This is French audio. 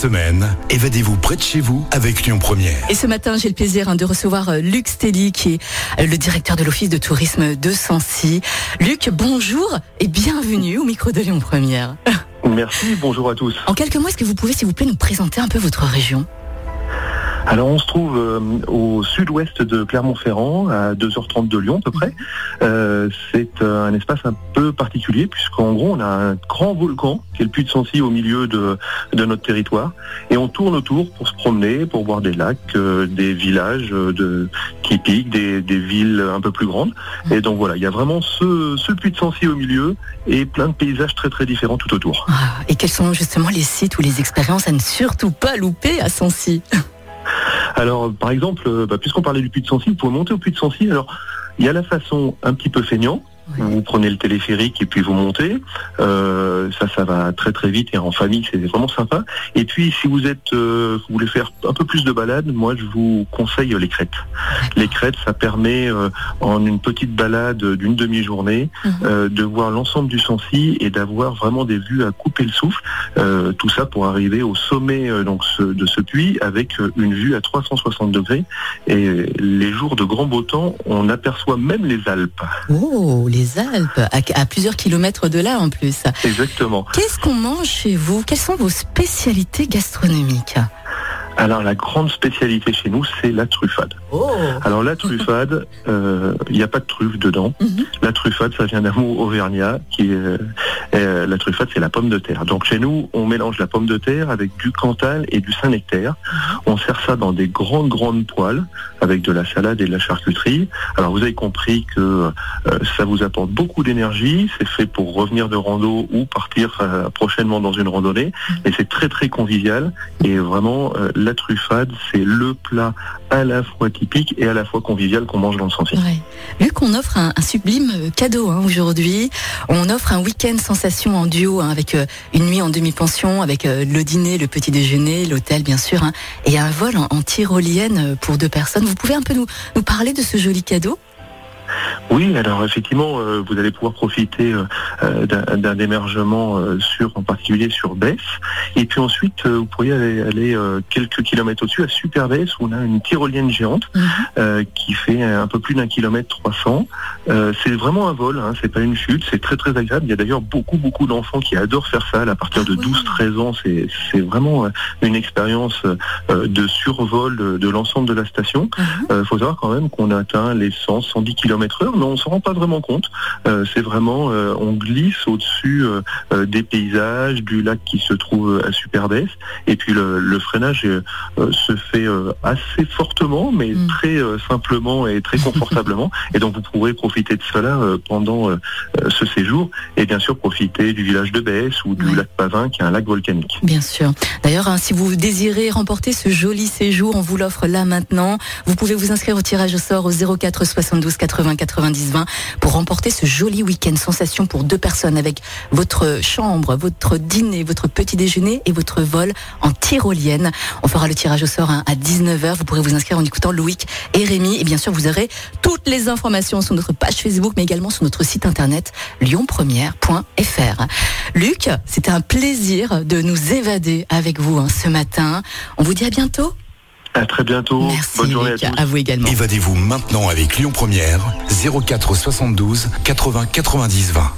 semaine, évadez-vous près de chez vous avec Lyon Première. Et ce matin, j'ai le plaisir hein, de recevoir euh, Luc Stelly, qui est euh, le directeur de l'Office de tourisme de Sancy. Luc, bonjour et bienvenue au micro de Lyon Première. Merci, bonjour à tous. En quelques mots, est-ce que vous pouvez, s'il vous plaît, nous présenter un peu votre région? Alors on se trouve euh, au sud-ouest de Clermont-Ferrand, à 2h30 de Lyon à peu près. Euh, c'est euh, un espace un peu particulier puisqu'en gros on a un grand volcan qui est le puits de Sancy au milieu de, de notre territoire et on tourne autour pour se promener, pour voir des lacs, des villages de, typiques, des, des, villes un peu plus grandes. Et donc voilà, il y a vraiment ce, ce puits de Sancy au milieu et plein de paysages très très différents tout autour. Ah, et quels sont justement les sites ou les expériences à ne surtout pas louper à Sancy? Alors, par exemple, euh, bah, puisqu'on parlait du puits de Sancy, vous pouvez monter au puits de Sancy. Alors, il y a la façon un petit peu feignant, vous prenez le téléphérique et puis vous montez. Euh, ça, ça va très très vite et en famille, c'est vraiment sympa. Et puis, si vous êtes, euh, vous voulez faire un peu plus de balade, moi, je vous conseille les crêtes. Les crêtes, ça permet euh, en une petite balade d'une demi-journée mhm. de voir l'ensemble du Sancy et d'avoir vraiment des vues à couper le souffle. tout ça pour arriver au sommet donc de ce puits avec une vue à 360 degrés. Et les jours de grand beau temps, on aperçoit même les Alpes. Oh, les les Alpes, à, plusieurs kilomètres de là en plus. Exactement. Qu'est-ce qu'on mange chez vous? Quelles sont vos spécialités gastronomiques? Alors la grande spécialité chez nous, c'est la truffade. Oh. Alors la truffade, il euh, n'y a pas de truffe dedans. Mhm. La truffade, ça vient d'un mot auvergnat, qui est euh, la truffade, c'est la pomme de terre. Donc chez nous, on mélange la pomme de terre avec du cantal et du Saint-Nectaire. On sert ça dans des grandes grandes poêles avec de la salade et de la charcuterie. Alors vous avez compris que euh, ça vous apporte beaucoup d'énergie. C'est fait pour revenir de rando ou partir prochainement dans une randonnée. Mhm. Et c'est très très convivial et vraiment la truffade, c'est le plat à la fois typique et à la fois convivial qu'on mange dans le sentier. Vu qu'on offre un, sublime euh, cadeau hein, aujourd'hui, on offre un week-end sensation en duo hein, avec euh, une nuit en demi-pension, avec euh, le dîner, le petit déjeuner, l'hôtel bien sûr, hein, et un vol en, tyrolienne pour deux personnes. Vous pouvez un peu nous parler de ce joli cadeau? Oui, alors effectivement, euh, vous allez pouvoir profiter euh, euh, d'un émergement sur, en particulier sur Bess. Et puis ensuite, vous pourriez aller, quelques kilomètres au-dessus à Super Bess où on a une tyrolienne géante mhm. qui fait un peu plus d'un kilomètre 300. c'est vraiment un vol, hein, c'est pas une chute, c'est très très agréable. Il y a d'ailleurs beaucoup beaucoup d'enfants qui adorent faire ça à partir de 12-13 ah ans. C'est vraiment une expérience de survol de, l'ensemble de la station. Il mhm. faut savoir quand même qu'on atteint les 100-110 km heure, mais on ne s'en rend pas vraiment compte. Euh, c'est vraiment, euh, on glisse au-dessus euh, des paysages, du lac qui se trouve à Superbès, et puis le, freinage se fait assez fortement, mais mm. très simplement et très confortablement. et donc vous pourrez profiter de cela pendant ce séjour, et bien sûr profiter du village de Besse ou du lac Pavin, qui est un lac volcanique. Bien sûr. D'ailleurs, hein, si vous désirez remporter ce joli séjour, on vous l'offre là maintenant. Vous pouvez vous inscrire au tirage au sort au 04 72 80 90 20 pour remporter ce joli week-end sensation pour deux personnes avec votre chambre, votre dîner, votre petit déjeuner et votre vol en tyrolienne. On fera le tirage au sort hein, à 19h. Vous pourrez vous inscrire en écoutant Loïc et Rémi. Et bien sûr, vous aurez toutes les informations sur notre page Facebook, mais également sur notre site internet lyonpremière.fr. Luc, c'était un plaisir de nous évader avec vous hein, ce matin. On vous dit à bientôt. À très bientôt. Merci Bonne journée à tous. À vous également. Évadez-vous maintenant avec Lyon Première, 04 72 80 90 20.